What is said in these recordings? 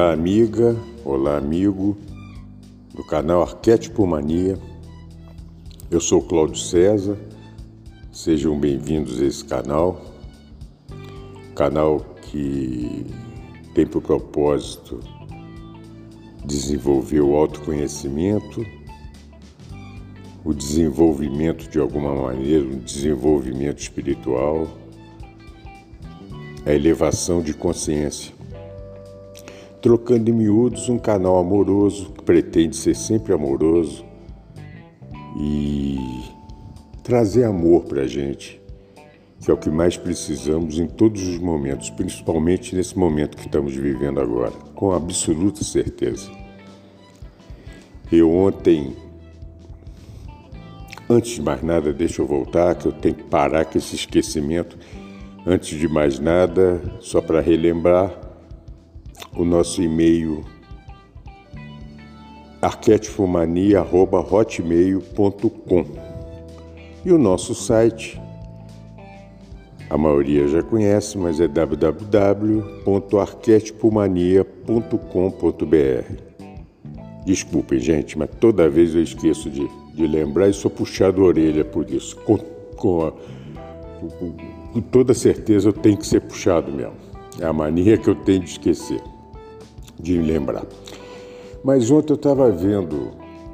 Olá, amiga, olá, amigo. Do canal Arquétipo Mania. Eu sou Cláudio César, sejam bem-vindos a esse canal, canal que tem por propósito desenvolver o autoconhecimento, o desenvolvimento de alguma maneira, um desenvolvimento espiritual, a elevação de consciência trocando em miúdos um canal amoroso que pretende ser sempre amoroso e trazer amor para a gente, que é o que mais precisamos em todos os momentos, principalmente nesse momento que estamos vivendo agora, com absoluta certeza. Eu ontem, antes de mais nada, deixa eu voltar, que eu tenho que parar com esse esquecimento. Antes de mais nada, só para relembrar, o nosso e-mail arquetipomania.hotmail.com e o nosso site, a maioria já conhece, mas é www.arquetipomania.com.br. Desculpem, gente, mas toda vez eu esqueço de, de lembrar e sou puxado a orelha por isso. Com, com, a, com, com toda certeza eu tenho que ser puxado mesmo. É a mania que eu tenho de esquecer de lembrar. Mas ontem eu estava vendo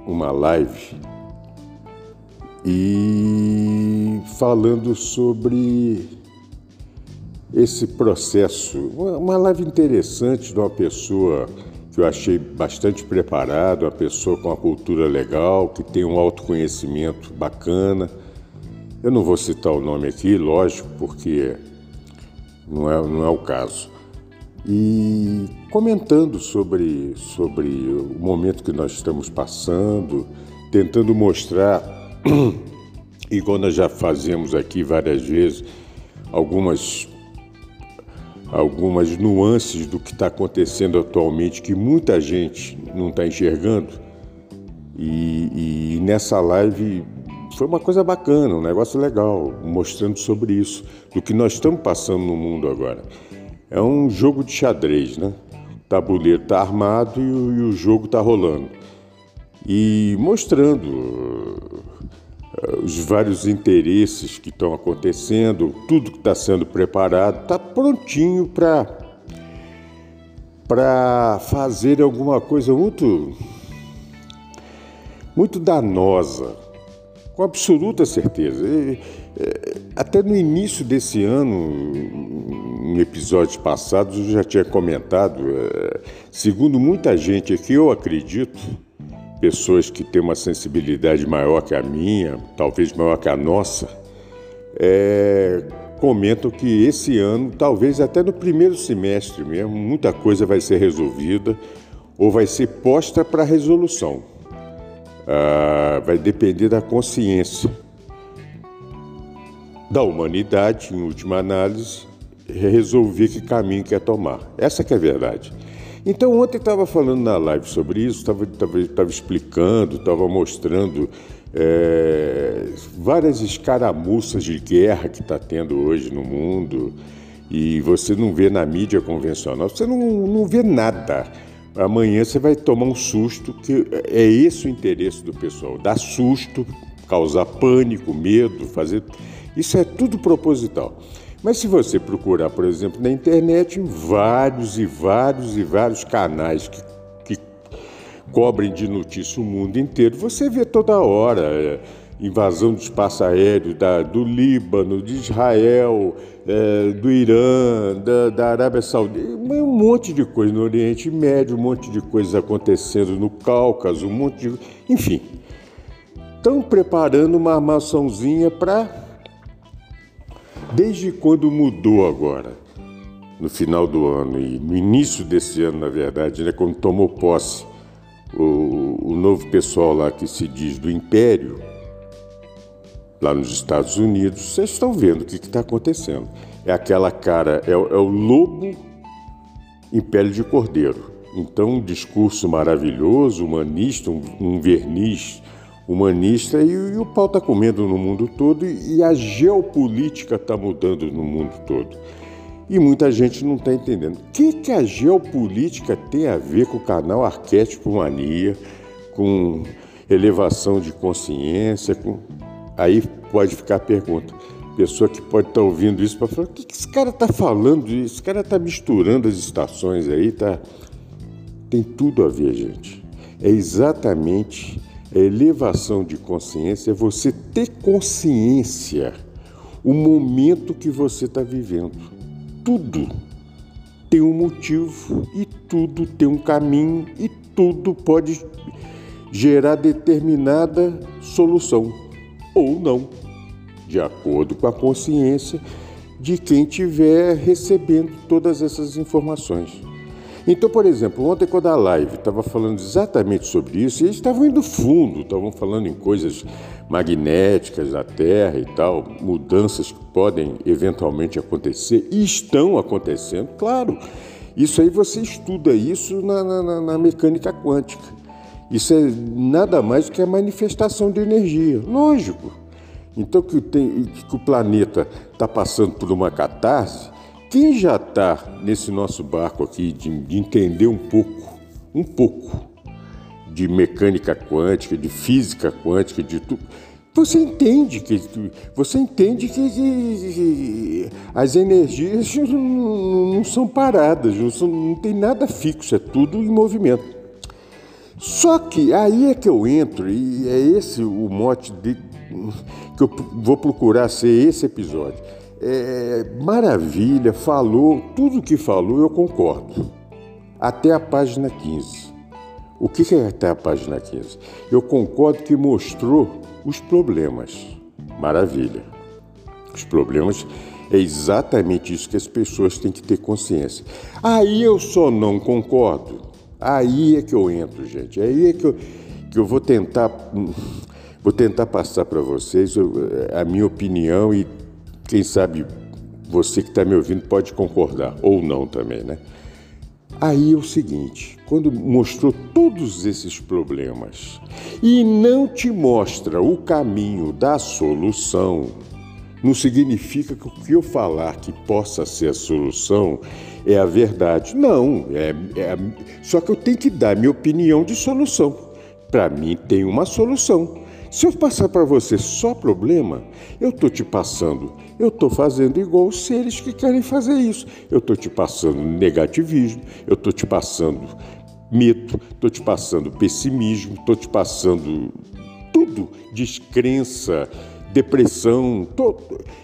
uma live e falando sobre esse processo, uma live interessante de uma pessoa que eu achei bastante preparada, uma pessoa com uma cultura legal, que tem um autoconhecimento bacana. Eu não vou citar o nome aqui, lógico, porque não é, não é o caso e comentando sobre, sobre o momento que nós estamos passando, tentando mostrar, igual nós já fazemos aqui várias vezes, algumas, algumas nuances do que está acontecendo atualmente que muita gente não está enxergando. E, e nessa live foi uma coisa bacana, um negócio legal, mostrando sobre isso, do que nós estamos passando no mundo agora. É um jogo de xadrez, né? O tabuleiro está armado e o, e o jogo está rolando. E mostrando uh, os vários interesses que estão acontecendo, tudo que está sendo preparado, está prontinho para para fazer alguma coisa muito muito danosa, com absoluta certeza. E, é, até no início desse ano, em episódios passados, eu já tinha comentado, é, segundo muita gente aqui, eu acredito, pessoas que têm uma sensibilidade maior que a minha, talvez maior que a nossa, é, comentam que esse ano, talvez até no primeiro semestre mesmo, muita coisa vai ser resolvida ou vai ser posta para resolução. Ah, vai depender da consciência da humanidade, em última análise, resolver que caminho quer tomar. Essa que é a verdade. Então ontem estava falando na live sobre isso, estava explicando, estava mostrando é, várias escaramuças de guerra que está tendo hoje no mundo e você não vê na mídia convencional, você não, não vê nada. Amanhã você vai tomar um susto, que é esse o interesse do pessoal, dar susto, causar pânico, medo, fazer isso é tudo proposital. Mas se você procurar, por exemplo, na internet, vários e vários e vários canais que, cobrem de notícia o mundo inteiro, você vê toda hora é, invasão do espaço aéreo da, do Líbano, de Israel, é, do Irã, da, da Arábia Saudita, um monte de coisa no Oriente Médio, um monte de coisas acontecendo no Cáucaso, um monte de. Enfim, estão preparando uma armaçãozinha para Desde quando mudou agora? no final do ano e no início desse ano, na verdade, né, quando tomou posse o, o novo pessoal lá que se diz do Império, lá nos Estados Unidos, vocês estão vendo o que está acontecendo. É aquela cara, é, é, o lobo em pele de cordeiro. Então, um discurso maravilhoso, humanista, um, um verniz humanista, e, e, o pau está comendo no mundo todo, e, e a geopolítica está mudando no mundo todo. E muita gente não está entendendo. O que, que a geopolítica tem a ver com o canal Arquétipo Mania, com elevação de consciência? Com... Aí pode ficar a pergunta. Pessoa que pode estar tá ouvindo isso para falar: o que, que esse cara está falando? Esse cara está misturando as estações aí, tá? Tem tudo a ver, gente. É exatamente a elevação de consciência, é você ter consciência o momento que você está vivendo tudo tem um motivo e tudo tem um caminho e tudo pode gerar determinada solução ou não, de acordo com a consciência de quem estiver recebendo todas essas informações. Então, por exemplo, ontem quando a live estava falando exatamente sobre isso, eles estavam indo fundo, estavam falando em coisas magnéticas da Terra e tal, mudanças que podem eventualmente acontecer e estão acontecendo, claro. Isso aí você estuda isso na, na, na mecânica quântica. Isso é nada mais do que a manifestação de energia, lógico. Então que, tem, que o planeta está passando por uma catarse, quem já está nesse nosso barco aqui de, de entender um pouco, um pouco de mecânica quântica, de física quântica, de tudo, você entende que você entende que, as energias não, não são paradas, não, são, não tem nada fixo, é tudo em movimento. Só que aí é que eu entro e é esse o mote de, que eu vou procurar ser esse episódio. É, maravilha, falou, tudo que falou eu concordo. Até a página 15. O que é até a página 15? Eu concordo que mostrou os problemas. Maravilha. Os problemas é exatamente isso que as pessoas têm que ter consciência. Aí eu só não concordo. Aí é que eu entro, gente. Aí é que eu, que eu vou tentar vou tentar passar para vocês a minha opinião e quem sabe você que está me ouvindo pode concordar, ou não também, né? Aí é o seguinte, quando mostrou todos esses problemas e não te mostra o caminho da solução, não significa que o que eu falar que possa ser a solução é a verdade. Não, é, é só que eu tenho que dar minha opinião de solução. Para mim tem uma solução. Se eu passar para você só problema, eu estou te passando, eu estou fazendo igual os seres que querem fazer isso. Eu estou te passando negativismo, eu estou te passando medo, estou te passando pessimismo, estou te passando tudo, descrença, depressão. Tô,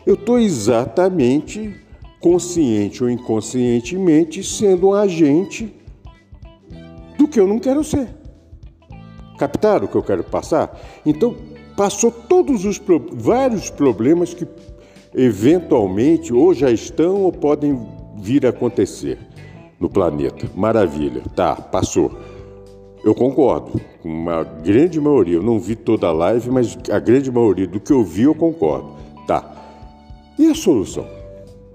eu estou exatamente, consciente ou inconscientemente, sendo um agente do que eu não quero ser. Captaram o que eu quero passar? Então, passou todos os vários problemas que eventualmente ou já estão ou podem vir a acontecer no planeta. Maravilha, tá, passou. Eu concordo, com uma grande maioria. Eu não vi toda a live, mas a grande maioria do que eu vi eu concordo. Tá. E a solução?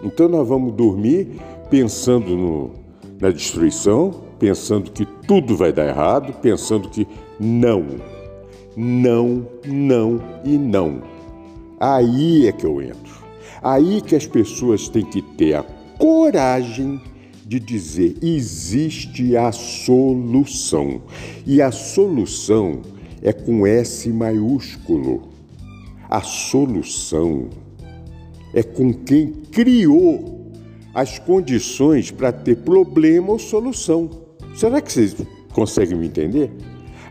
Então nós vamos dormir pensando no, na destruição, pensando que tudo vai dar errado, pensando que não, não, não e não. Aí é que eu entro. Aí que as pessoas têm que ter a coragem de dizer: existe a solução. E a solução é com S maiúsculo. A solução é com quem criou as condições para ter problema ou solução. Será que vocês conseguem me entender?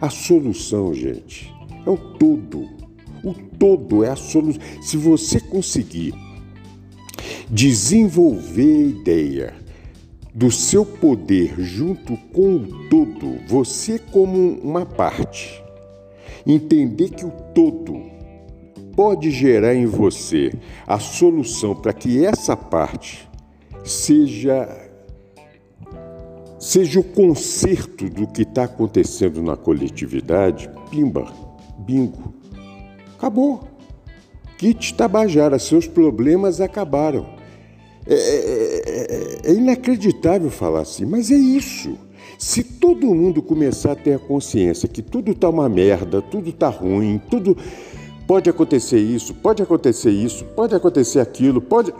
A solução, gente, é o todo. O todo é a solução. Se você conseguir desenvolver a ideia do seu poder junto com o todo, você como uma parte, entender que o todo pode gerar em você a solução para que essa parte seja seja o conserto do que está acontecendo na coletividade, pimba, bingo, acabou. Kit Tabajara, seus problemas acabaram. É, é, é, é inacreditável falar assim, mas é isso. Se todo mundo começar a ter a consciência que tudo está uma merda, tudo está ruim, tudo pode acontecer isso, pode acontecer isso, pode acontecer aquilo, pode.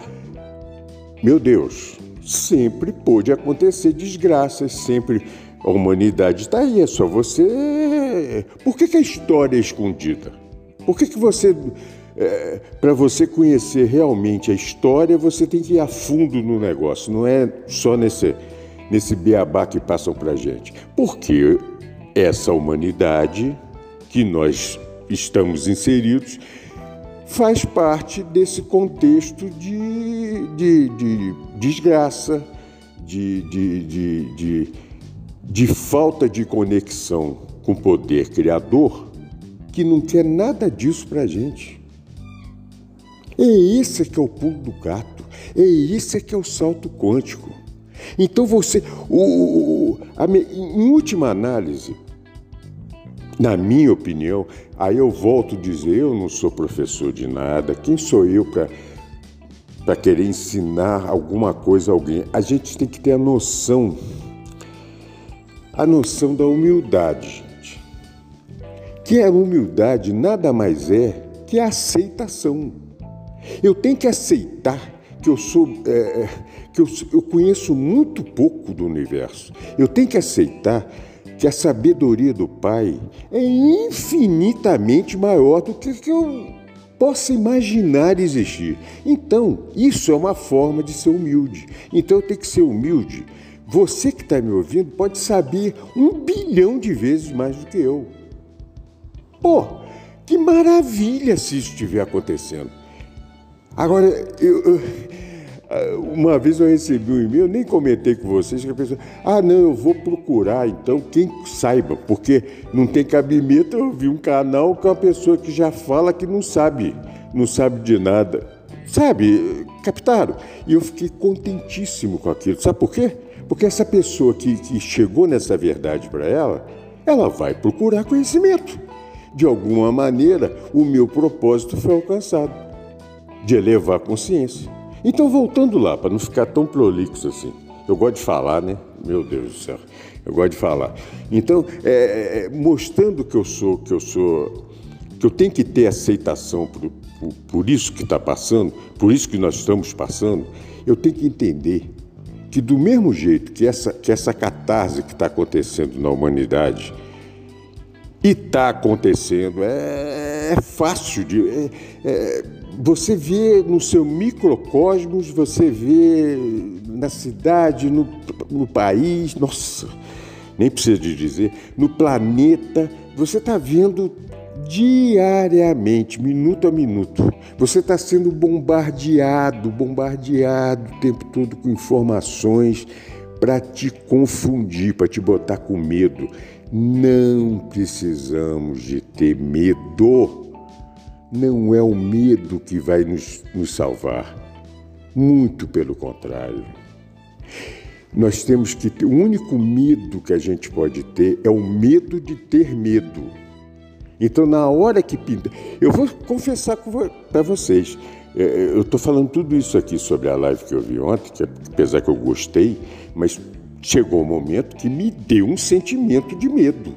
Meu Deus, sempre pode acontecer desgraças, sempre. A humanidade está aí, é só você. Por que, que a história é escondida? Por que, que você. É, Para você conhecer realmente a história, você tem que ir a fundo no negócio, não é só nesse nesse beabá que passam para a gente. Porque essa humanidade que nós estamos inseridos faz parte desse contexto de, de, de desgraça, de, de, de, de falta de conexão com o poder criador, que não quer nada disso para a gente. É esse que é o pulo do gato, é esse que é o salto quântico. Então você, o, a, em última análise, na minha opinião, aí eu volto a dizer, eu não sou professor de nada, quem sou eu para para querer ensinar alguma coisa a alguém? A gente tem que ter a noção, a noção da humildade, gente. Que a humildade nada mais é que a aceitação. Eu tenho que aceitar que eu sou é, é, que eu, eu conheço muito pouco do universo. Eu tenho que aceitar que a sabedoria do Pai é infinitamente maior do que, que eu possa imaginar existir. Então, isso é uma forma de ser humilde. Então, eu tenho que ser humilde. Você que está me ouvindo pode saber um bilhão de vezes mais do que eu. Pô, que maravilha se isso estiver acontecendo. Agora, eu, eu, uma vez eu recebi um e-mail, nem comentei com vocês, que a pessoa, ah, não, eu vou procurar então quem saiba, porque não tem cabimento eu vi um canal com uma pessoa que já fala que não sabe, não sabe de nada. Sabe, captaram? E eu fiquei contentíssimo com aquilo. Sabe por quê? Porque essa pessoa que, que chegou nessa verdade para ela, ela vai procurar conhecimento. De alguma maneira, o meu propósito foi alcançado de elevar a consciência. Então, voltando lá, para não ficar tão prolixo assim, eu gosto de falar, né? Meu Deus do céu, eu gosto de falar. Então, é, é, é mostrando que eu sou, que eu sou, que eu tenho que ter aceitação por, por, por isso que está passando, por isso que nós estamos passando, eu tenho que entender que do mesmo jeito que essa, que essa catarse que está acontecendo na humanidade, e está acontecendo, é, é, fácil de. É, é, você vê no seu microcosmos, você vê na cidade, no, no país, nossa, nem precisa de dizer, no planeta, você está vendo diariamente, minuto a minuto. Você está sendo bombardeado, bombardeado o tempo todo com informações para te confundir, para te botar com medo. Não precisamos de ter medo. Não é o medo que vai nos, nos salvar. Muito pelo contrário. Nós temos que ter. O único medo que a gente pode ter é o medo de ter medo. Então, na hora que pinta. Eu vou confessar para vocês. É, é, eu estou falando tudo isso aqui sobre a live que eu vi ontem, que apesar que eu gostei, mas chegou um momento que me deu um sentimento de medo.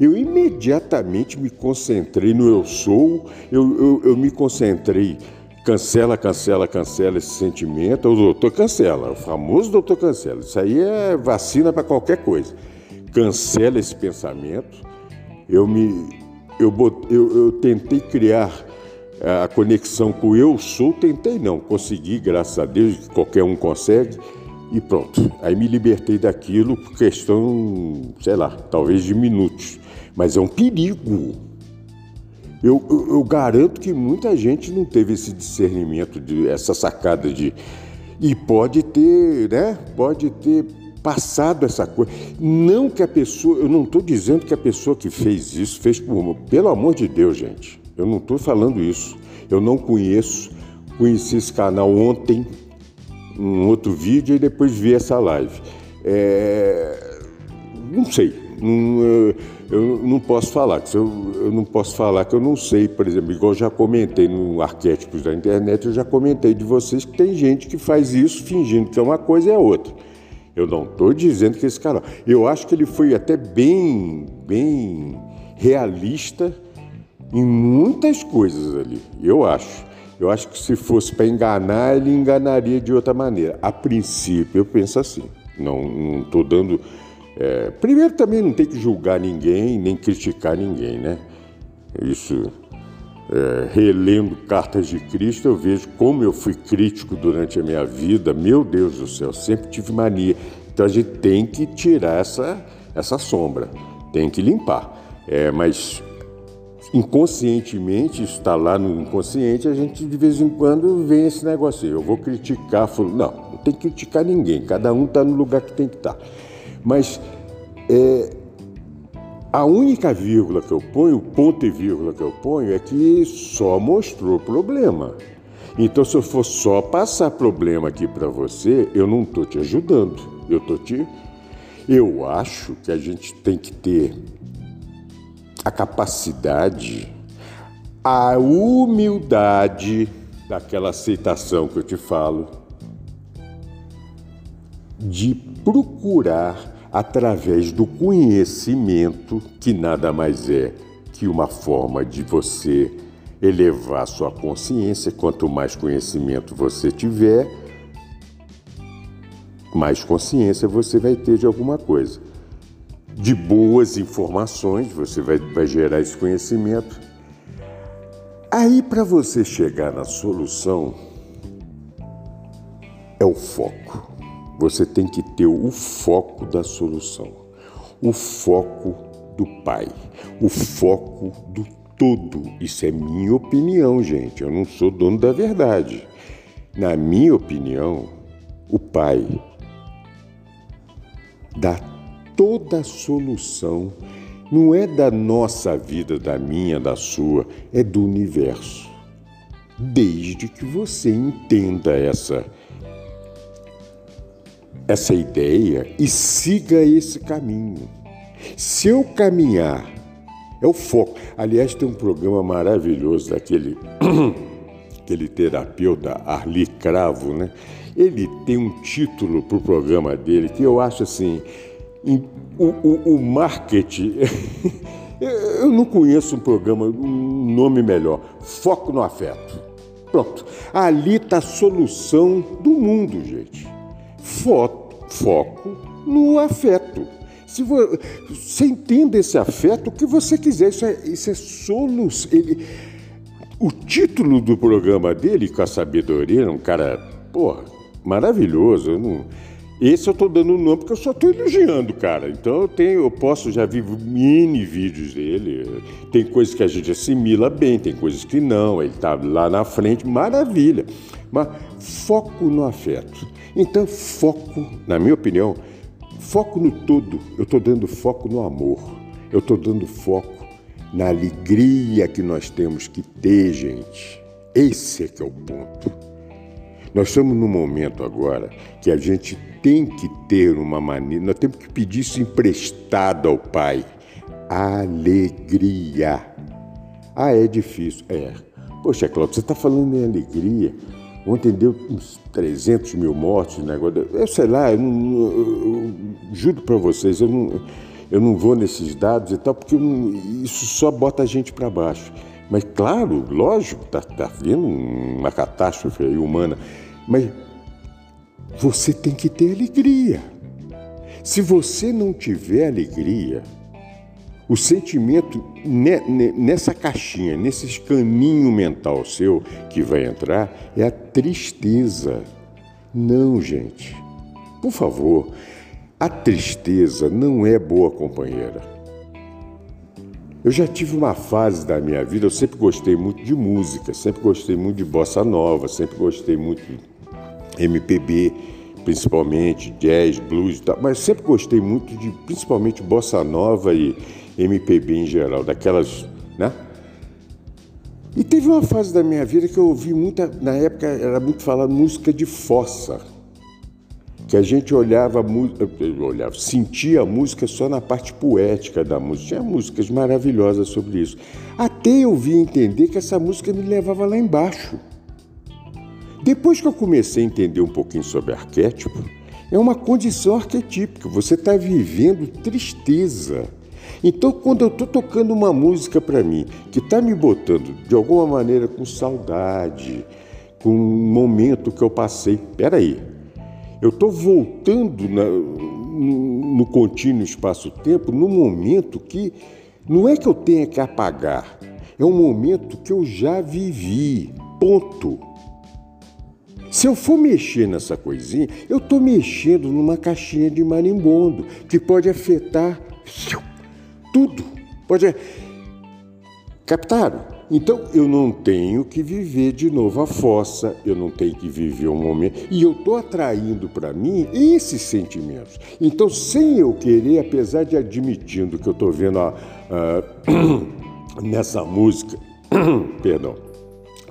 Eu imediatamente me concentrei no eu sou, eu, eu, eu me concentrei, cancela, cancela, cancela esse sentimento, o doutor cancela, o famoso doutor cancela. Isso aí é vacina para qualquer coisa. Cancela esse pensamento. Eu me eu, eu, eu tentei criar a conexão com o eu sou, tentei não, consegui, graças a Deus, qualquer um consegue e pronto. Aí me libertei daquilo por questão, sei lá, talvez de minutos. Mas é um perigo. Eu, eu, eu garanto que muita gente não teve esse discernimento, de, essa sacada de. E pode ter, né? Pode ter passado essa coisa. Não que a pessoa. Eu não estou dizendo que a pessoa que fez isso fez por. Pelo amor de Deus, gente. Eu não estou falando isso. Eu não conheço. Conheci esse canal ontem um outro vídeo e depois ver essa live. É, não sei, não, eu não posso falar, eu, eu não posso falar que eu não sei, por exemplo, igual eu já comentei no Arquétipos da Internet, eu já comentei de vocês que tem gente que faz isso fingindo que é uma coisa e é outra. Eu não estou dizendo que esse cara. Eu acho que ele foi até bem, bem realista em muitas coisas ali. Eu acho. Eu acho que se fosse para enganar, ele enganaria de outra maneira. A princípio, eu penso assim. Não estou dando. É... primeiro, também não tem que julgar ninguém, nem criticar ninguém, né? Isso. É, relendo Cartas de Cristo, eu vejo como eu fui crítico durante a minha vida. Meu Deus do céu, sempre tive mania. Então a gente tem que tirar essa, essa sombra, tem que limpar. É, mas inconscientemente, está lá no inconsciente, a gente de vez em quando vem esse negócio. Eu vou criticar, não, não tem que criticar ninguém, cada um está no lugar que tem que estar. Tá. Mas é, a única vírgula que eu ponho, ponto e vírgula que eu ponho, é que só mostrou problema. Então, se eu for só passar problema aqui para você, eu não estou te ajudando. Eu estou te. Eu acho que a gente tem que ter a capacidade, a humildade daquela aceitação que eu te falo, de procurar através do conhecimento, que nada mais é que uma forma de você elevar sua consciência. Quanto mais conhecimento você tiver, mais consciência você vai ter de alguma coisa. De boas informações, você vai, vai gerar esse conhecimento. Aí, para você chegar na solução, é o foco. Você tem que ter o foco da solução, o foco do Pai, o foco do todo. Isso é minha opinião, gente. Eu não sou dono da verdade. Na minha opinião, o Pai dá toda a solução. Não é da nossa vida, da minha, da sua, é do universo. Desde que você entenda essa essa ideia e siga esse caminho. Se eu caminhar, é o foco. Aliás, tem um programa maravilhoso daquele aquele terapeuta Arli Cravo, né? Ele tem um título para o programa dele que eu acho assim, o, o, o marketing. eu não conheço um programa, um nome melhor. Foco no afeto. Pronto. Ali está a solução do mundo, gente foto, foco no afeto. Se você entende esse afeto, o que você quiser, isso é, isso é solução. Ele, o título do programa dele, com a sabedoria, é um cara, porra, maravilhoso. Eu não, esse eu estou dando o nome porque eu só estou elogiando, cara. Então eu tenho, eu posso já vi mini vídeos dele. Tem coisas que a gente assimila bem, tem coisas que não. Ele está lá na frente, maravilha. Mas foco no afeto. Então, foco, na minha opinião, foco no todo. Eu estou dando foco no amor. Eu estou dando foco na alegria que nós temos que ter, gente. Esse é que é o ponto. Nós estamos num momento agora que a gente tem que ter uma maneira, nós temos que pedir isso emprestado ao Pai. Alegria. Ah, é difícil. É. Poxa, Cláudio, você está falando em alegria. Ontem deu uns 300 mil mortos, negócio. Eu sei lá, eu, não, eu, eu juro para vocês, eu não, eu não vou nesses dados e tal, porque não, isso só bota a gente para baixo. Mas, claro, lógico, está tá vindo uma catástrofe humana, mas você tem que ter alegria. Se você não tiver alegria, o sentimento nessa caixinha, nesse caminho mental seu que vai entrar, é a tristeza. Não, gente. Por favor, a tristeza não é boa companheira. Eu já tive uma fase da minha vida, eu sempre gostei muito de música, sempre gostei muito de bossa nova, sempre gostei muito de MPB, principalmente jazz, blues, mas sempre gostei muito de principalmente bossa nova e MPB em geral, daquelas, né? E teve uma fase da minha vida que eu ouvi muita, na época era muito falado música de fossa. que a gente olhava, olhava, sentia a música só na parte poética da música. Tinha músicas maravilhosas sobre isso. Até eu vi entender que essa música me levava lá embaixo. Depois que eu comecei a entender um pouquinho sobre arquétipo, é uma condição arquetípica. Você está vivendo tristeza. Então, quando eu estou tocando uma música para mim que está me botando de alguma maneira com saudade, com um momento que eu passei, peraí, eu estou voltando na, no, no contínuo espaço-tempo no momento que não é que eu tenha que apagar, é um momento que eu já vivi. Ponto. Se eu for mexer nessa coisinha, eu estou mexendo numa caixinha de marimbondo que pode afetar tudo. Pode. Captaram? Então eu não tenho que viver de novo a fossa, eu não tenho que viver um momento. E eu estou atraindo para mim esses sentimentos. Então, sem eu querer, apesar de admitindo que eu estou vendo a, a, nessa música, perdão,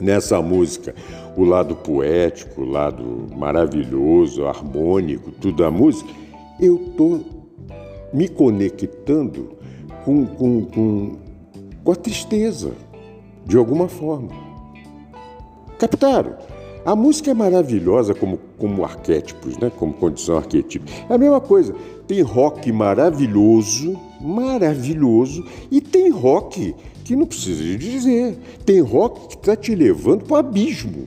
nessa música, o lado poético, o lado maravilhoso, harmônico, tudo da música, eu estou me conectando com, com, com, com a tristeza de alguma forma. Captaram? A música é maravilhosa como, como arquétipos, né? como condição arquetípica. É a mesma coisa. Tem rock maravilhoso, maravilhoso, e tem rock que não precisa de dizer. Tem rock que está te levando para o abismo.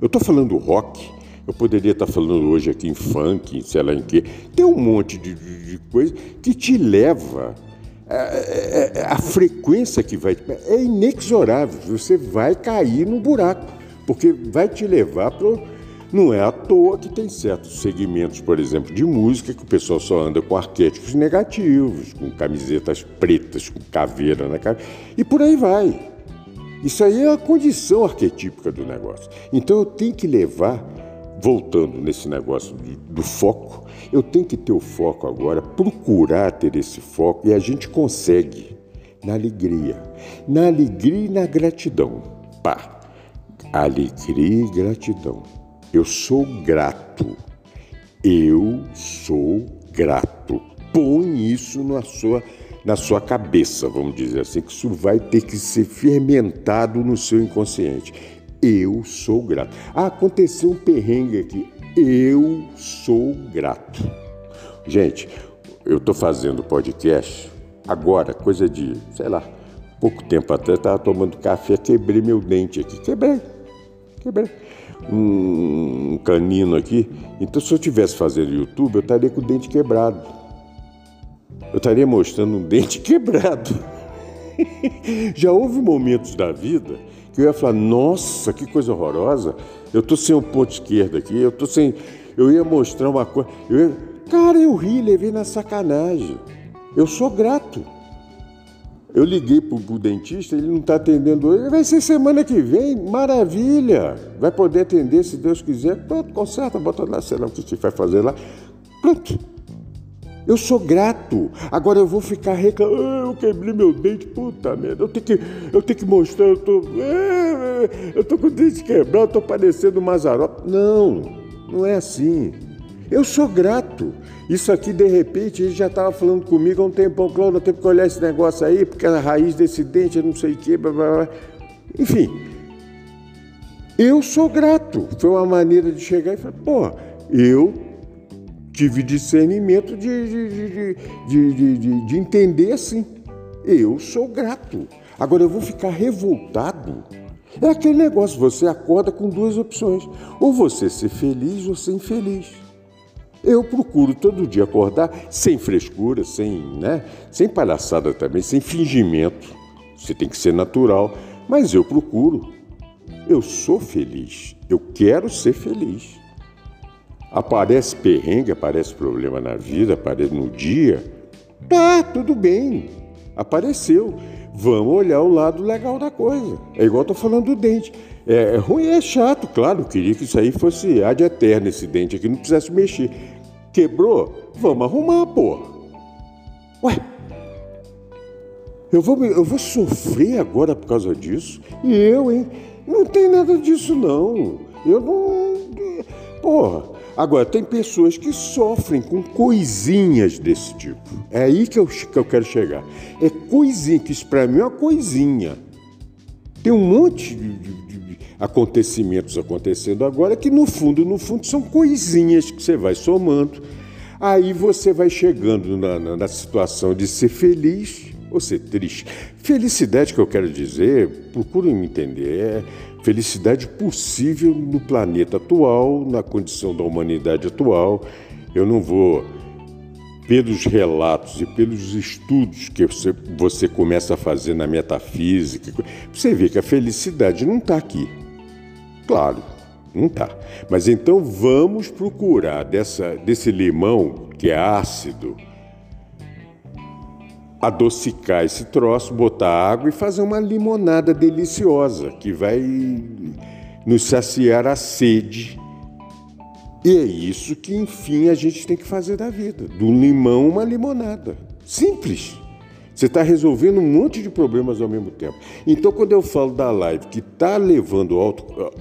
Eu estou falando rock, eu poderia estar tá falando hoje aqui em funk, em sei lá em quê. Tem um monte de, de, de coisa que te leva é, é, é, a frequência que vai. É inexorável, você vai cair no buraco, porque vai te levar para. Não é à toa que tem certos segmentos, por exemplo, de música que o pessoal só anda com arquétipos negativos, com camisetas pretas, com caveira na cara, e por aí vai. Isso aí é a condição arquetípica do negócio. Então eu tenho que levar voltando nesse negócio do foco, eu tenho que ter o foco agora, procurar ter esse foco e a gente consegue na alegria, na alegria e na gratidão. Pá, alegria e gratidão. Eu sou grato. Eu sou grato. Põe isso na sua na sua cabeça, vamos dizer assim, que isso vai ter que ser fermentado no seu inconsciente. Eu sou grato. Ah, aconteceu um perrengue aqui. Eu sou grato. Gente, eu estou fazendo podcast agora, coisa de, sei lá, pouco tempo atrás, estava tomando café, quebrei meu dente aqui. Quebrei, quebrei. Um, um canino aqui. Então, se eu estivesse fazendo YouTube, eu estaria com o dente quebrado. Eu estaria mostrando um dente quebrado. Já houve momentos da vida que eu ia falar, nossa, que coisa horrorosa, eu tô sem o ponto esquerdo aqui, eu tô sem. Eu ia mostrar uma coisa. Ia... Cara, eu ri, levei na sacanagem. Eu sou grato. Eu liguei pro, pro dentista, ele não está atendendo hoje. Vai ser semana que vem, maravilha. Vai poder atender se Deus quiser. Pronto, conserta, bota lá, sei lá o que você vai fazer lá. Pronto. Eu sou grato. Agora eu vou ficar reclamando. Ah, eu quebrei meu dente, puta merda. Eu tenho que, eu tenho que mostrar, eu tô. Ah, eu tô com o dente quebrado, eu tô parecendo Mazarop. Não, não é assim. Eu sou grato. Isso aqui, de repente, ele já estava falando comigo há um tempão, Cláudio, eu tenho que olhar esse negócio aí, porque a raiz desse dente é não sei o quê, blá, blá, blá. Enfim, eu sou grato. Foi uma maneira de chegar e falar, pô, eu tive discernimento de, de, de, de, de entender assim. Eu sou grato. Agora eu vou ficar revoltado. É aquele negócio, você acorda com duas opções. Ou você ser feliz ou ser infeliz. Eu procuro todo dia acordar sem frescura, sem, né, sem palhaçada também, sem fingimento. Você tem que ser natural, mas eu procuro. Eu sou feliz. Eu quero ser feliz. Aparece perrengue, aparece problema na vida, aparece no dia. Tá, tudo bem. Apareceu. Vamos olhar o lado legal da coisa. É igual eu tô falando do dente. É, é ruim, é chato, claro. Eu queria que isso aí fosse ad eterno, esse dente aqui, não precisasse mexer. Quebrou? Vamos arrumar, pô. Ué, eu vou, eu vou sofrer agora por causa disso? E eu, hein? Não tem nada disso, não. Eu não. Porra. Agora, tem pessoas que sofrem com coisinhas desse tipo. É aí que eu, que eu quero chegar. É coisinha, que isso para mim é uma coisinha. Tem um monte de, de, de, acontecimentos acontecendo agora que, no fundo, no fundo, são coisinhas que você vai somando. Aí você vai chegando na, na, na situação de ser feliz ou ser triste. Felicidade que eu quero dizer, procurem me entender, é felicidade possível no planeta atual, na condição da humanidade atual. Eu não vou, pelos relatos e pelos estudos que você, você começa a fazer na metafísica, você vê que a felicidade não está aqui. Claro, não está. Mas então vamos procurar dessa, desse limão que é ácido adocicar esse troço, botar água e fazer uma limonada deliciosa que vai nos saciar a sede. E é isso que, enfim, a gente tem que fazer da vida. Do limão, uma limonada. Simples. Você está resolvendo um monte de problemas ao mesmo tempo. Então, quando eu falo da live que está levando auto,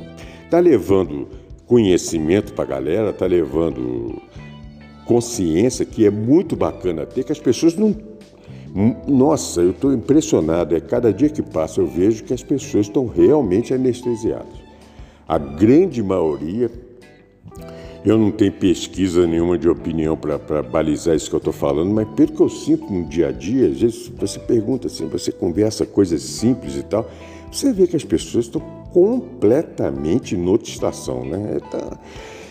está levando conhecimento para a galera, está levando consciência, que é muito bacana ter, que as pessoas não nossa, eu estou impressionado. É cada dia que passa eu vejo que as pessoas estão realmente anestesiadas. A grande maioria, eu não tenho pesquisa nenhuma de opinião para balizar isso que eu estou falando, mas pelo que eu sinto no dia a dia, às vezes você pergunta assim, você conversa coisas simples e tal, você vê que as pessoas estão completamente em outra estação, né? Tá...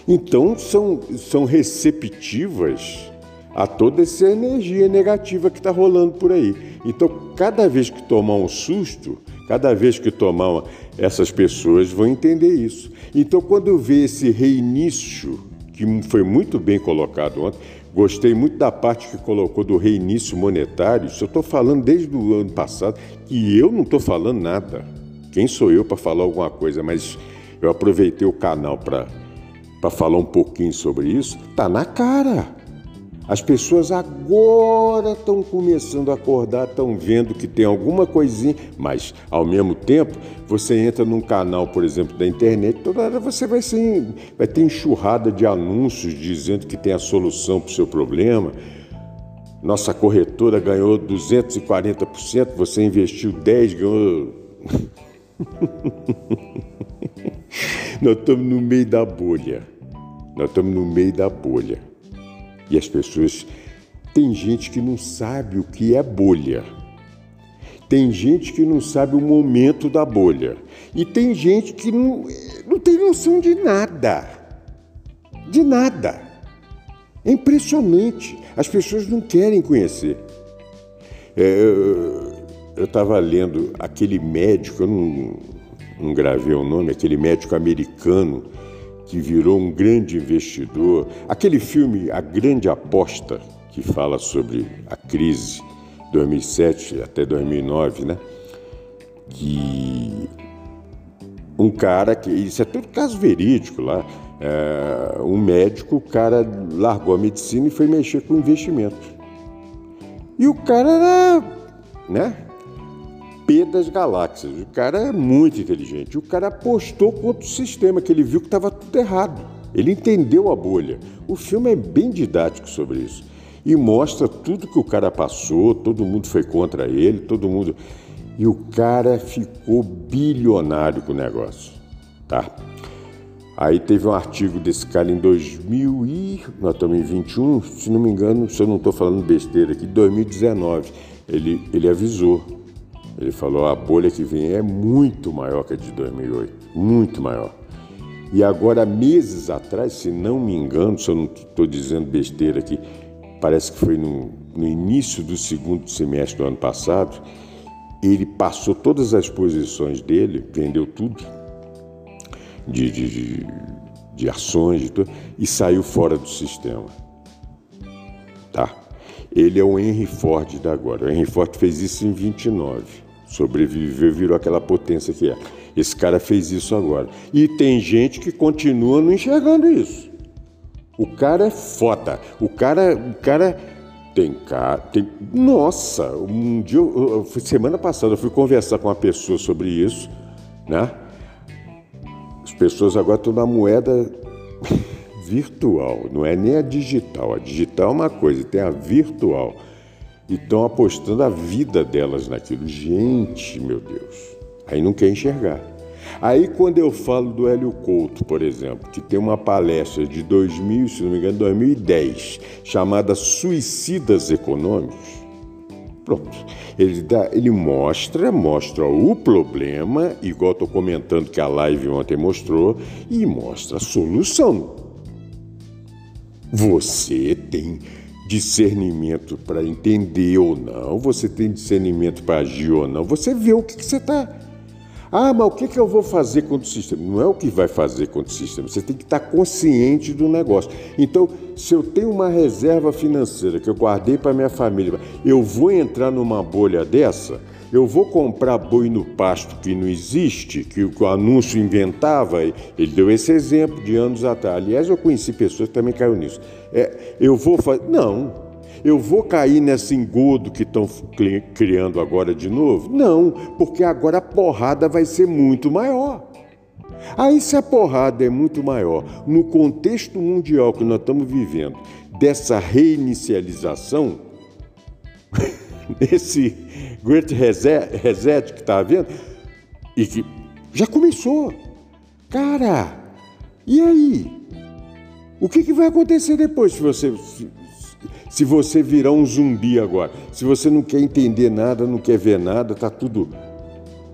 Então são, são receptivas a toda essa energia negativa que está rolando por aí. Então, cada vez que tomar um susto, cada vez que tomar uma, essas pessoas vão entender isso. Então, quando vejo esse reinício, que foi muito bem colocado ontem, gostei muito da parte que colocou do reinício monetário. Isso eu estou falando desde o ano passado, e eu não estou falando nada. Quem sou eu para falar alguma coisa? Mas eu aproveitei o canal para falar um pouquinho sobre isso. Tá na cara. As pessoas agora estão começando a acordar, estão vendo que tem alguma coisinha, mas ao mesmo tempo você entra num canal, por exemplo, da internet, toda hora você vai, ser, vai ter enxurrada de anúncios dizendo que tem a solução para o seu problema. Nossa corretora ganhou 240%, você investiu 10%, ganhou. Nós estamos no meio da bolha. Nós estamos no meio da bolha. E as pessoas. Tem gente que não sabe o que é bolha. Tem gente que não sabe o momento da bolha. E tem gente que não, não tem noção de nada. De nada. É impressionante. As pessoas não querem conhecer. É, eu estava lendo aquele médico, eu não, não gravei o nome, aquele médico americano que virou um grande investidor. Aquele filme A Grande Aposta, que fala sobre a crise 2007 até 2009, né? Que um cara que isso é tudo caso verídico lá, é, um médico, o cara largou a medicina e foi mexer com investimento. E o cara era, né? P das galáxias. O cara é muito inteligente. O cara apostou contra o sistema, que ele viu que estava tudo errado. Ele entendeu a bolha. O filme é bem didático sobre isso. E mostra tudo que o cara passou, todo mundo foi contra ele, todo mundo. E o cara ficou bilionário com o negócio. Tá? Aí teve um artigo desse cara em 2000 e nós estamos em 21, se não me engano, se eu não estou falando besteira aqui, 2019. Ele, ele avisou ele falou: a bolha que vem é muito maior que a de 2008, muito maior. E agora, meses atrás, se não me engano, se eu não estou dizendo besteira aqui, parece que foi no, no, início do segundo semestre do ano passado, ele passou todas as posições dele, vendeu tudo de, de, de, de ações de tudo, e saiu fora do sistema. Tá? Ele é o Henry Ford da agora. O Henry Ford fez isso em 29 sobreviveu, virou aquela potência que é. Esse cara fez isso agora. E tem gente que continua não enxergando isso. O cara é foda. O cara, o cara tem cara, tem, nossa, um dia, eu, semana passada eu fui conversar com uma pessoa sobre isso, né? As pessoas agora estão na moeda virtual, não é nem a digital. A digital é uma coisa, tem a virtual. E estão apostando a vida delas naquilo. Gente, meu Deus, aí não quer enxergar. Aí quando eu falo do Hélio Couto, por exemplo, que tem uma palestra de 2000, se não me engano, 2010, chamada Suicidas Econômicos, pronto. Ele, dá, ele mostra, mostra o problema, igual estou comentando que a live ontem mostrou, e mostra a solução. Você tem discernimento para entender ou não, você tem discernimento para agir ou não, você vê o que, que você está ah, mas o que, que eu vou fazer contra o sistema? Não é o que vai fazer contra o sistema, você tem que estar consciente do negócio. Então, se eu tenho uma reserva financeira que eu guardei para minha família, eu vou entrar numa bolha dessa? Eu vou comprar boi no pasto que não existe, que o anúncio inventava, ele deu esse exemplo de anos atrás. Aliás, eu conheci pessoas que também caíram nisso. É, eu vou fazer. Não, eu vou cair nesse engodo que estão criando agora de novo? Não, porque agora a porrada vai ser muito maior. Aí, se a porrada é muito maior, no contexto mundial que nós estamos vivendo, dessa reinicialização, esse Great Reset, reset que está havendo, e que já começou. Cara, e aí? O que, que vai acontecer depois se você se você virar um zumbi agora, se você não quer entender nada, não quer ver nada, tá tudo.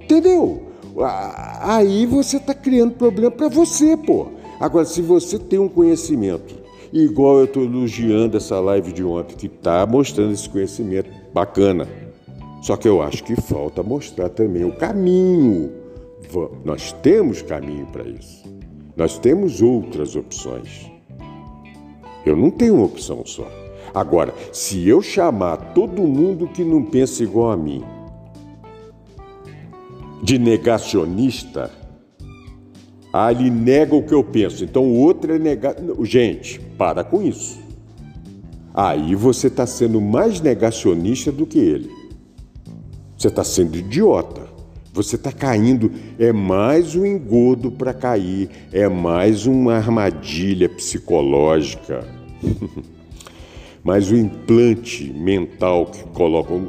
Entendeu? Aí você está criando problema para você, pô. Agora, se você tem um conhecimento, igual eu estou elogiando essa live de ontem, que está mostrando esse conhecimento bacana. Só que eu acho que falta mostrar também o caminho. Nós temos caminho para isso. Nós temos outras opções. Eu não tenho uma opção só. Agora, se eu chamar todo mundo que não pensa igual a mim de negacionista, ah, ele nega o que eu penso, então o outro é negar. Gente, para com isso. Aí você está sendo mais negacionista do que ele. Você está sendo idiota. Você está caindo, é mais um engodo para cair, é mais uma armadilha psicológica. mas o implante mental que colocam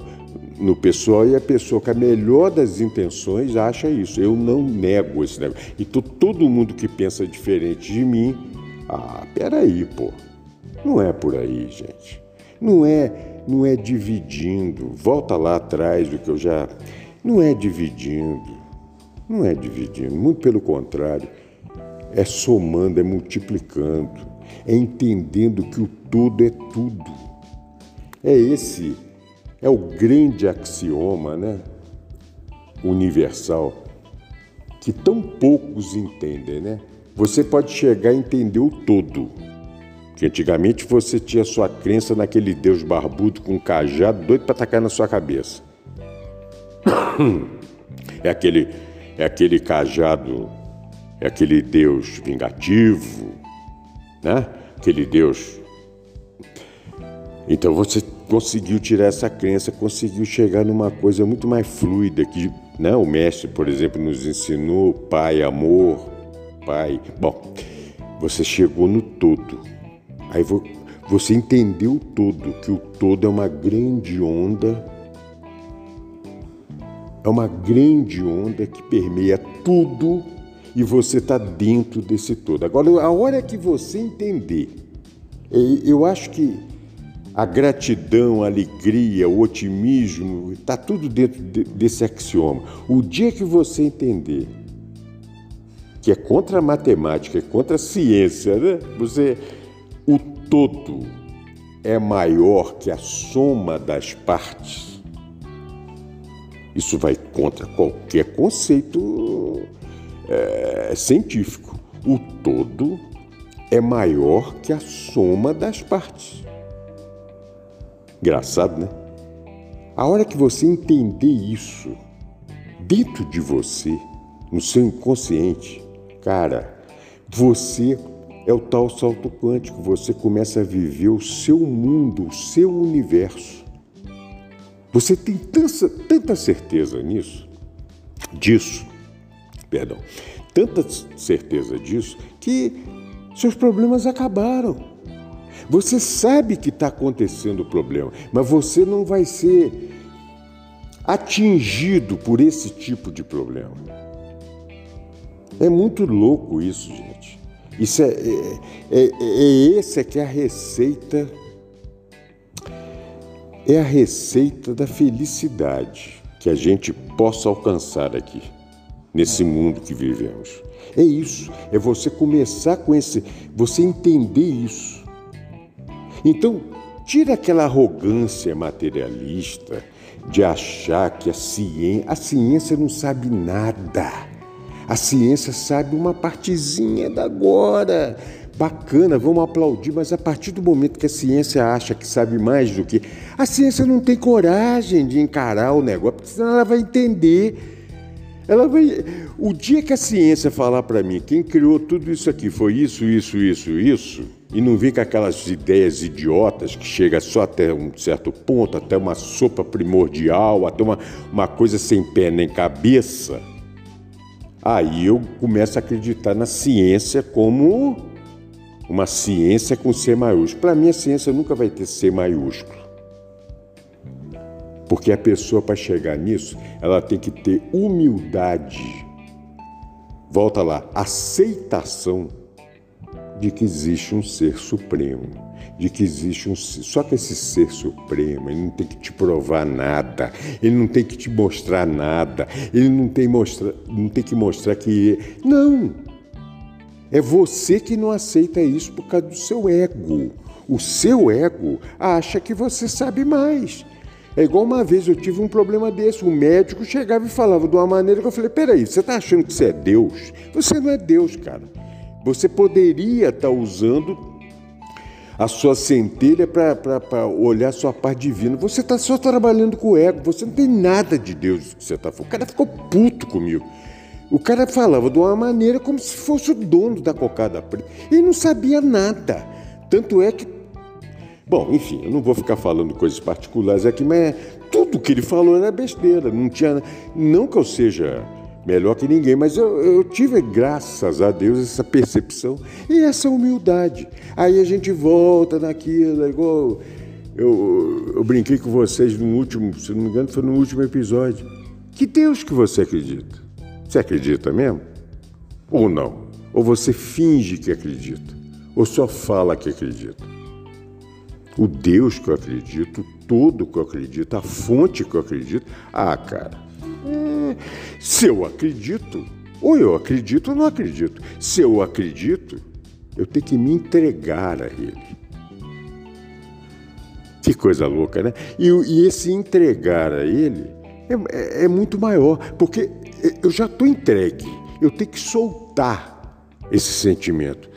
no pessoal e a pessoa com a melhor das intenções acha isso. Eu não nego esse negócio. Então todo mundo que pensa diferente de mim, ah, peraí, pô. Não é por aí, gente. Não é, não é dividindo. Volta lá atrás do que eu já. Não é dividindo. Não é dividindo. Muito pelo contrário. É somando, é multiplicando é entendendo que o todo é tudo. É esse, é o grande axioma, né? Universal, que tão poucos entendem, né? Você pode chegar a entender o todo. Que antigamente você tinha sua crença naquele Deus barbudo com um cajado doido para atacar na sua cabeça. É aquele, é aquele cajado, é aquele Deus vingativo, né? Aquele Deus. Então você conseguiu tirar essa crença, conseguiu chegar numa coisa muito mais fluida que, né? O mestre, por exemplo, nos ensinou Pai, amor, Pai. Bom, você chegou no todo. Aí você entendeu o todo, que o todo é uma grande onda, é uma grande onda que permeia tudo e você está dentro desse todo. Agora, a hora que você entender, eu acho que a gratidão, a alegria, o otimismo, está tudo dentro desse axioma. O dia que você entender que é contra a matemática, é contra a ciência, né? Você, o todo é maior que a soma das partes. Isso vai contra qualquer conceito é, científico. O todo é maior que a soma das partes. Engraçado, né? A hora que você entender isso dentro de você, no seu inconsciente, cara, você é o tal salto quântico. Você começa a viver o seu mundo, o seu universo. Você tem tanta, tanta certeza nisso, disso, perdão, tanta certeza disso que seus problemas acabaram. Você sabe que está acontecendo o problema, mas você não vai ser atingido por esse tipo de problema. É muito louco isso, gente. Isso é, é, é, é esse que é a receita é a receita da felicidade que a gente possa alcançar aqui, nesse mundo que vivemos. É isso, é você começar com esse, você entender isso. Então, tira aquela arrogância materialista de achar que a ciência, a ciência não sabe nada. A ciência sabe uma partezinha da agora. Bacana, vamos aplaudir, mas a partir do momento que a ciência acha que sabe mais do que. A ciência não tem coragem de encarar o negócio, porque senão ela vai entender. Ela vai. O dia que a ciência falar para mim, quem criou tudo isso aqui foi isso, isso, isso, isso, e não vem com aquelas ideias idiotas que chega só até um certo ponto, até uma sopa primordial, até uma, uma coisa sem pé nem cabeça, aí eu começo a acreditar na ciência como uma ciência com C maiúsculo. Para mim, a ciência nunca vai ter C maiúsculo. Porque a pessoa, para chegar nisso, ela tem que ter humildade. Volta lá, aceitação de que existe um ser supremo, de que existe um ser. Só que esse ser supremo, ele não tem que te provar nada, ele não tem que te mostrar nada, ele não tem, mostra, não tem que mostrar que. Não! É você que não aceita isso por causa do seu ego. O seu ego acha que você sabe mais. É igual uma vez eu tive um problema desse. O médico chegava e falava de uma maneira que eu falei: peraí, você está achando que você é Deus? Você não é Deus, cara. Você poderia estar tá usando a sua centelha para olhar a sua parte divina. Você está só trabalhando com o ego, você não tem nada de Deus que você está falando. O cara ficou puto comigo. O cara falava de uma maneira como se fosse o dono da cocada preta. Ele não sabia nada. Tanto é que. Bom, enfim, eu não vou ficar falando coisas particulares aqui, mas tudo que ele falou era besteira. Não tinha. Não que eu seja melhor que ninguém, mas eu, eu, tive, graças a Deus, essa percepção e essa humildade. Aí a gente volta naquilo, é igual eu, eu brinquei com vocês no último, se não me engano, foi no último episódio. Que Deus que você acredita? Você acredita mesmo? Ou não? Ou você finge que acredita? Ou só fala que acredita? O Deus que eu acredito, todo que eu acredito, a fonte que eu acredito. Ah, cara, é, se eu acredito, ou eu acredito ou não acredito. Se eu acredito, eu tenho que me entregar a Ele. Que coisa louca, né? E, e esse entregar a Ele é, é, é muito maior, porque eu já estou entregue, eu tenho que soltar esse sentimento.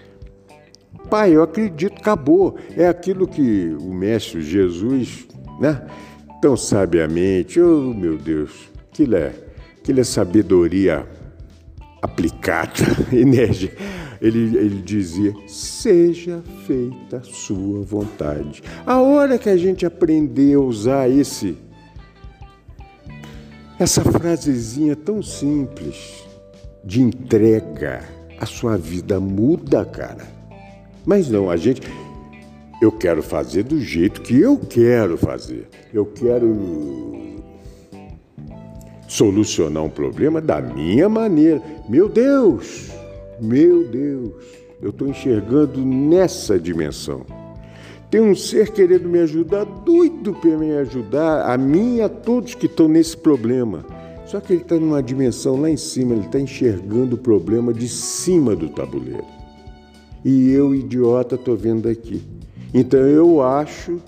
Pai, eu acredito, acabou. É aquilo que o Mestre Jesus, né, tão sabiamente, oh meu Deus, aquilo é, aquilo é sabedoria aplicada, enérgica. Ele, ele dizia: seja feita a sua vontade. A hora que a gente aprender a usar esse essa frasezinha tão simples de entrega, a sua vida muda, cara. Mas não, a gente. Eu quero fazer do jeito que eu quero fazer. Eu quero solucionar um problema da minha maneira. Meu Deus, meu Deus, eu estou enxergando nessa dimensão. Tem um ser querendo me ajudar, doido para me ajudar, a mim e a todos que estão nesse problema. Só que ele está numa dimensão lá em cima, ele está enxergando o problema de cima do tabuleiro. E eu, idiota, estou vendo aqui. Então eu acho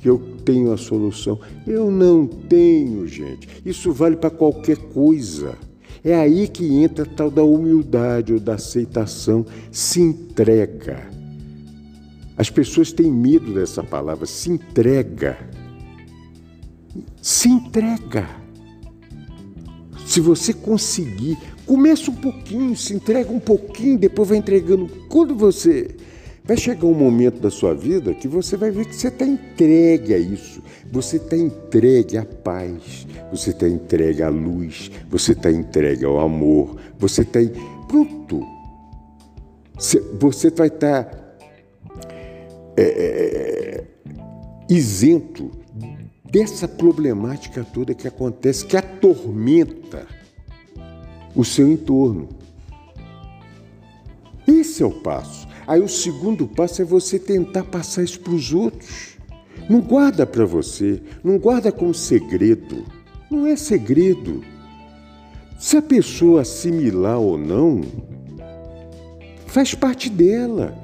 que eu tenho a solução. Eu não tenho, gente. Isso vale para qualquer coisa. É aí que entra tal da humildade ou da aceitação. Se entrega. As pessoas têm medo dessa palavra, se entrega. Se entrega. Se você conseguir, começa um pouquinho, se entrega um pouquinho, depois vai entregando. Quando você. Vai chegar um momento da sua vida que você vai ver que você está entregue a isso. Você está entregue à paz, você está entregue à luz, você está entregue ao amor, você está. Pronto. você vai estar tá, é, é, isento dessa problemática toda que acontece, que atormenta o seu entorno. Esse é o passo. Aí o segundo passo é você tentar passar isso para os outros. Não guarda para você, não guarda como segredo. Não é segredo. Se a pessoa assimilar ou não, faz parte dela.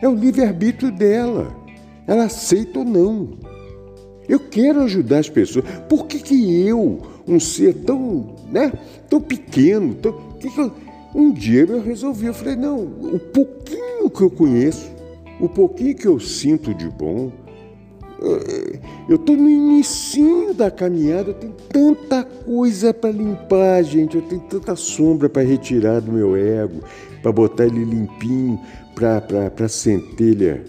É o livre-arbítrio dela. Ela aceita ou não. Eu quero ajudar as pessoas. Por que, que eu, um ser tão, né, tão pequeno, tão, que que eu, um dia eu resolvi, eu falei, não, o pouquinho que eu conheço, o pouquinho que eu sinto de bom, eu estou no início da caminhada, eu tenho tanta coisa para limpar, gente, eu tenho tanta sombra para retirar do meu ego, para botar ele limpinho, para a centelha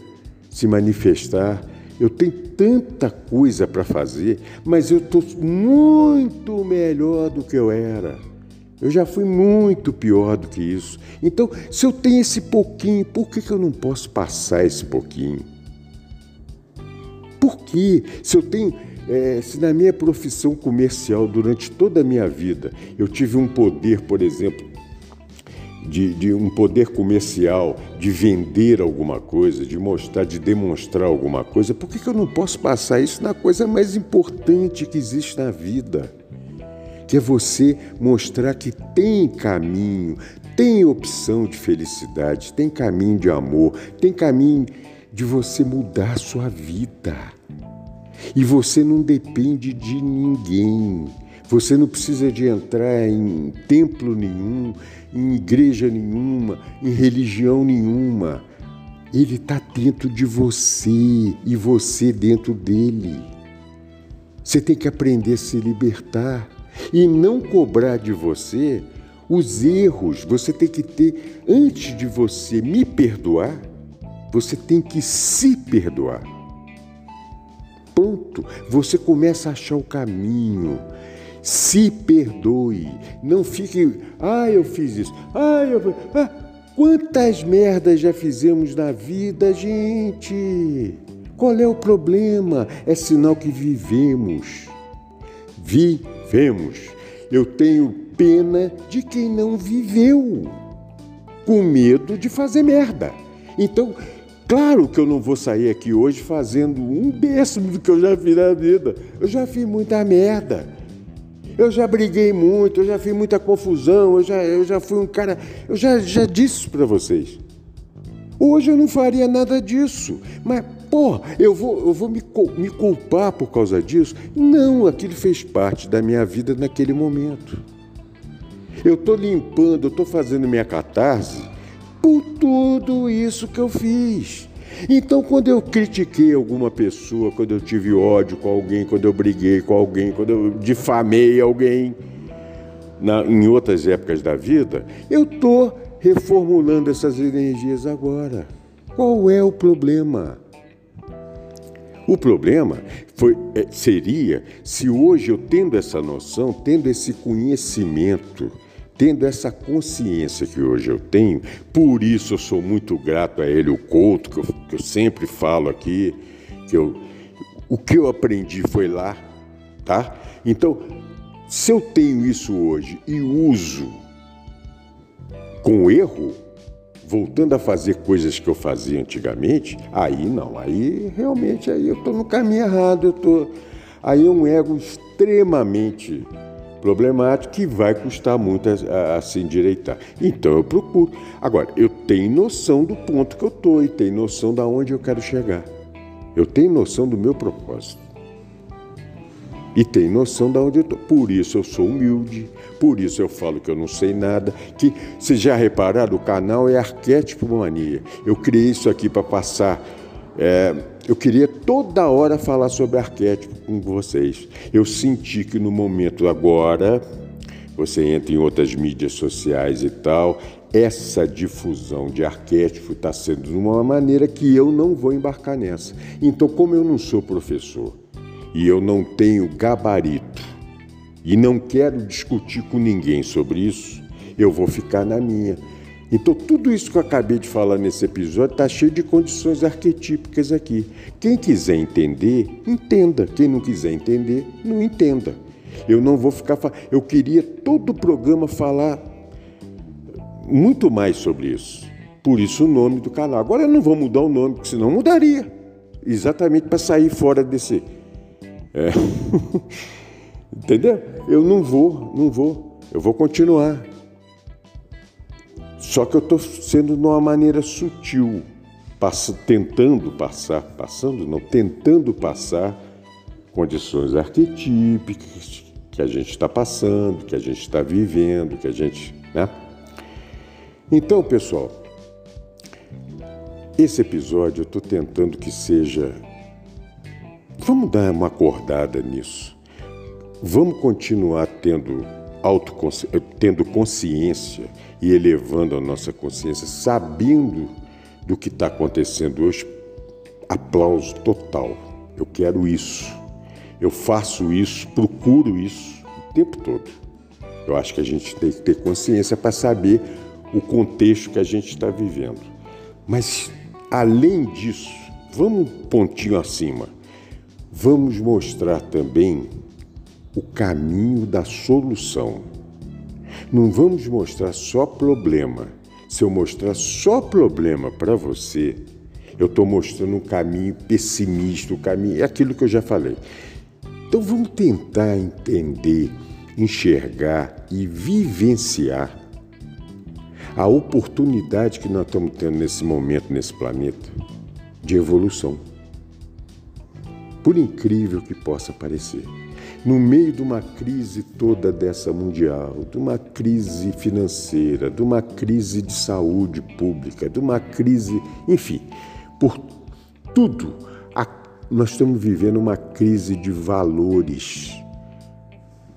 se manifestar. Eu tenho tanta coisa para fazer, mas eu estou muito melhor do que eu era. Eu já fui muito pior do que isso. Então, se eu tenho esse pouquinho, por que, que eu não posso passar esse pouquinho? Por que? Se eu tenho. É, se na minha profissão comercial, durante toda a minha vida, eu tive um poder, por exemplo, de, de, um poder comercial, de vender alguma coisa, de mostrar, de demonstrar alguma coisa, por que, que eu não posso passar isso na coisa mais importante que existe na vida? Que é você mostrar que tem caminho, tem opção de felicidade, tem caminho de amor, tem caminho de você mudar a sua vida. E você não depende de ninguém. Você não precisa de entrar em templo nenhum, em igreja nenhuma, em religião nenhuma. Ele está dentro de você e você dentro dele. Você tem que aprender a se libertar e não cobrar de você os erros. Você tem que ter, antes de você me perdoar, você tem que se perdoar. Ponto. Você começa a achar o caminho. Se perdoe. Não fique, ah, eu fiz isso. Ah, eu. Ah, quantas merdas já fizemos na vida, gente? Qual é o problema? É sinal que vivemos. Vivemos. Eu tenho pena de quem não viveu, com medo de fazer merda. Então, claro que eu não vou sair aqui hoje fazendo um décimo do que eu já fiz na vida. Eu já fiz muita merda. Eu já briguei muito, eu já fiz muita confusão, eu já, eu já fui um cara. Eu já, já disse para vocês. Hoje eu não faria nada disso. Mas, pô, eu vou, eu vou me, me culpar por causa disso? Não, aquilo fez parte da minha vida naquele momento. Eu estou limpando, eu estou fazendo minha catarse por tudo isso que eu fiz. Então, quando eu critiquei alguma pessoa, quando eu tive ódio com alguém, quando eu briguei com alguém, quando eu difamei alguém, na, em outras épocas da vida, eu estou reformulando essas energias agora. Qual é o problema? O problema foi, é, seria se hoje eu tendo essa noção, tendo esse conhecimento, Tendo essa consciência que hoje eu tenho, por isso eu sou muito grato a ele, o Couto, que eu, que eu sempre falo aqui, que eu, o que eu aprendi foi lá, tá? Então, se eu tenho isso hoje e uso com erro, voltando a fazer coisas que eu fazia antigamente, aí não, aí realmente aí eu estou no caminho errado, eu tô, aí é um ego extremamente problemático que vai custar muito a, a, se endireitar. Então eu procuro. Agora, eu tenho noção do ponto que eu estou e tenho noção de onde eu quero chegar. Eu tenho noção do meu propósito. E tenho noção de onde eu estou. Por isso eu sou humilde, por isso eu falo que eu não sei nada. Que vocês já repararam, o canal é arquétipo mania. Eu criei isso aqui para passar. É, eu queria toda hora falar sobre arquétipo com vocês. Eu senti que no momento agora, você entra em outras mídias sociais e tal, essa difusão de arquétipo está sendo de uma maneira que eu não vou embarcar nessa. Então, como eu não sou professor e eu não tenho gabarito e não quero discutir com ninguém sobre isso, eu vou ficar na minha. Então, tudo isso que eu acabei de falar nesse episódio está cheio de condições arquetípicas aqui. Quem quiser entender, entenda. Quem não quiser entender, não entenda. Eu não vou ficar. Eu queria todo o programa falar muito mais sobre isso. Por isso o nome do canal. Agora eu não vou mudar o nome, porque senão mudaria. Exatamente para sair fora desse. É. Entendeu? Eu não vou, não vou. Eu vou continuar. Só que eu estou sendo de uma maneira sutil, tentando passar, passando não, tentando passar condições arquetípicas que a gente está passando, que a gente está vivendo, que a gente. Né? Então, pessoal, esse episódio eu estou tentando que seja. Vamos dar uma acordada nisso. Vamos continuar tendo, autoconsci... tendo consciência e elevando a nossa consciência, sabendo do que está acontecendo hoje. Aplauso total. Eu quero isso. Eu faço isso, procuro isso o tempo todo. Eu acho que a gente tem que ter consciência para saber o contexto que a gente está vivendo. Mas, além disso, vamos um pontinho acima. Vamos mostrar também o caminho da solução. Não vamos mostrar só problema. Se eu mostrar só problema para você, eu estou mostrando um caminho pessimista, o um caminho, é aquilo que eu já falei. Então vamos tentar entender, enxergar e vivenciar a oportunidade que nós estamos tendo nesse momento, nesse planeta, de evolução. Por incrível que possa parecer no meio de uma crise toda dessa mundial, de uma crise financeira, de uma crise de saúde pública, de uma crise, enfim, por tudo, nós estamos vivendo uma crise de valores,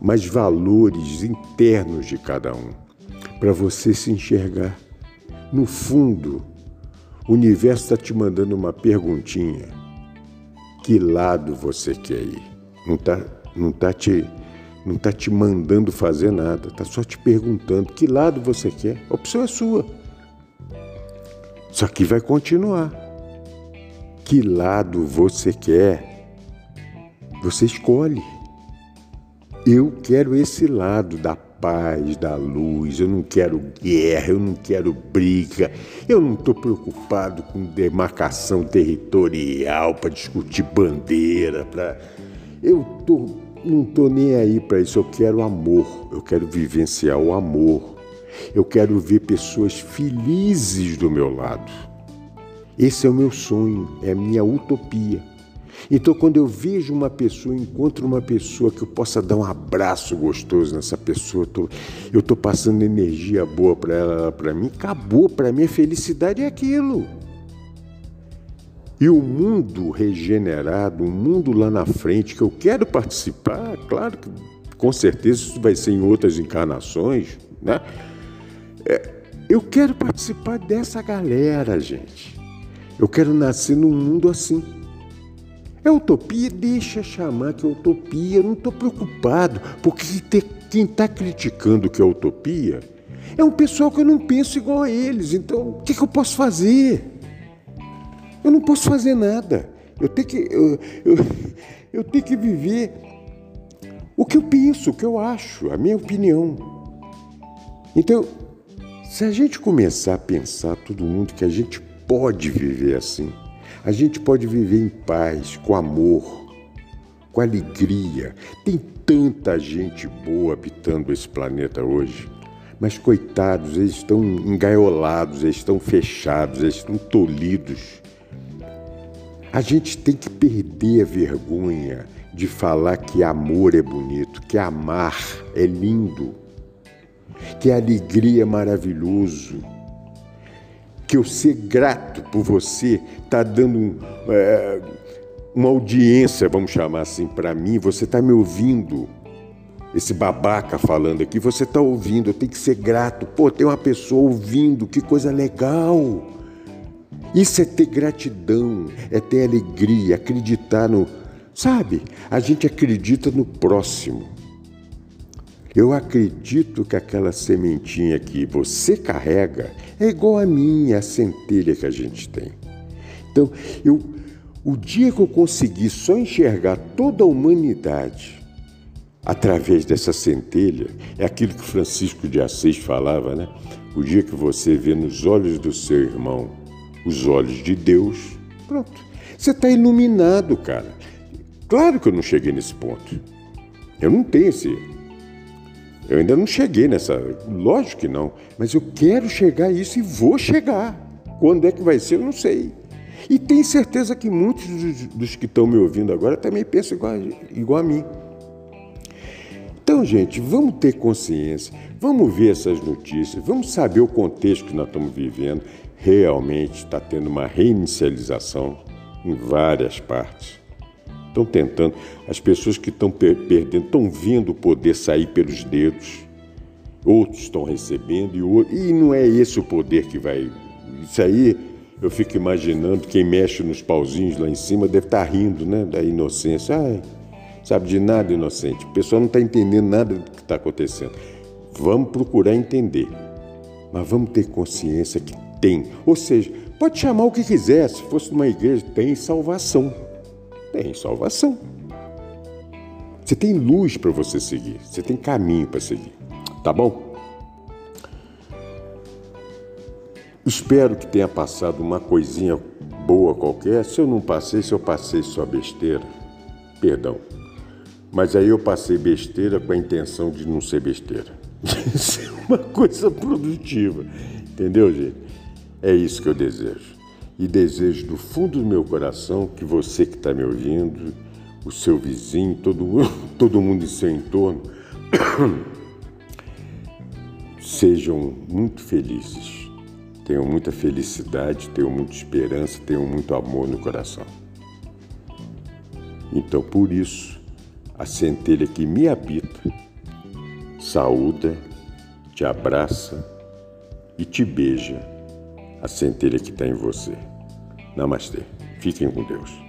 mas valores internos de cada um, para você se enxergar. No fundo, o universo está te mandando uma perguntinha: que lado você quer ir? Não está não está te, não tá te mandando fazer nada, está só te perguntando que lado você quer. A opção é sua. Só que vai continuar. Que lado você quer? Você escolhe. Eu quero esse lado da paz, da luz, eu não quero guerra, eu não quero briga, eu não estou preocupado com demarcação territorial para discutir bandeira, para. Eu estou não estou nem aí para isso, eu quero amor, eu quero vivenciar o amor, eu quero ver pessoas felizes do meu lado. Esse é o meu sonho, é a minha utopia. Então, quando eu vejo uma pessoa, encontro uma pessoa que eu possa dar um abraço gostoso nessa pessoa, eu estou passando energia boa para ela, para mim, acabou. Para mim, a felicidade é aquilo. E o mundo regenerado, o mundo lá na frente que eu quero participar, claro que com certeza isso vai ser em outras encarnações, né? É, eu quero participar dessa galera, gente. Eu quero nascer num mundo assim. É utopia? Deixa chamar que é utopia. Eu não estou preocupado, porque quem está criticando que é utopia é um pessoal que eu não penso igual a eles. Então, o que, que eu posso fazer? Eu não posso fazer nada. Eu tenho que, eu, eu, eu tenho que viver o que eu penso, o que eu acho, a minha opinião. Então, se a gente começar a pensar todo mundo que a gente pode viver assim, a gente pode viver em paz, com amor, com alegria. Tem tanta gente boa habitando esse planeta hoje. Mas coitados, eles estão engaiolados, eles estão fechados, eles estão tolhidos a gente tem que perder a vergonha de falar que amor é bonito, que amar é lindo, que alegria é maravilhoso, que eu ser grato por você está dando é, uma audiência, vamos chamar assim, para mim, você está me ouvindo. Esse babaca falando aqui, você está ouvindo, eu tenho que ser grato. Pô, tem uma pessoa ouvindo, que coisa legal. Isso é ter gratidão, é ter alegria, acreditar no. Sabe, a gente acredita no próximo. Eu acredito que aquela sementinha que você carrega é igual a minha, a centelha que a gente tem. Então, eu, o dia que eu conseguir só enxergar toda a humanidade através dessa centelha, é aquilo que Francisco de Assis falava, né? O dia que você vê nos olhos do seu irmão os olhos de Deus, pronto. Você está iluminado, cara. Claro que eu não cheguei nesse ponto. Eu não tenho esse. Eu ainda não cheguei nessa. Lógico que não. Mas eu quero chegar a isso e vou chegar. Quando é que vai ser, eu não sei. E tenho certeza que muitos dos, que estão me ouvindo agora também pensam igual, igual a mim. Então, gente, vamos ter consciência, vamos ver essas notícias, vamos saber o contexto que nós estamos vivendo. Realmente está tendo uma reinicialização em várias partes. Estão tentando, as pessoas que estão perdendo, estão vendo o poder sair pelos dedos, outros estão recebendo e, outro, e não é esse o poder que vai. Isso aí eu fico imaginando quem mexe nos pauzinhos lá em cima deve estar rindo, né? Da inocência. Ai, sabe de nada, inocente. O pessoal não está entendendo nada do que está acontecendo. Vamos procurar entender, mas vamos ter consciência que tem. Ou seja, pode chamar o que quiser, se fosse numa igreja, tem salvação. Tem salvação. Você tem luz para você seguir, você tem caminho para seguir. Tá bom? Espero que tenha passado uma coisinha boa qualquer. Se eu não passei, se eu passei só besteira, perdão. Mas aí eu passei besteira com a intenção de não ser besteira. Isso é uma coisa produtiva. Entendeu, gente? É isso que eu desejo. E desejo do fundo do meu coração que você que está me ouvindo, o seu vizinho, todo, todo mundo em seu entorno, sejam muito felizes. Tenham muita felicidade, tenham muita esperança, tenham muito amor no coração. Então, por isso, a centelha que me habita, saúda, te abraça e te beija, a centelha que está em você. Namastê. Fiquem com Deus.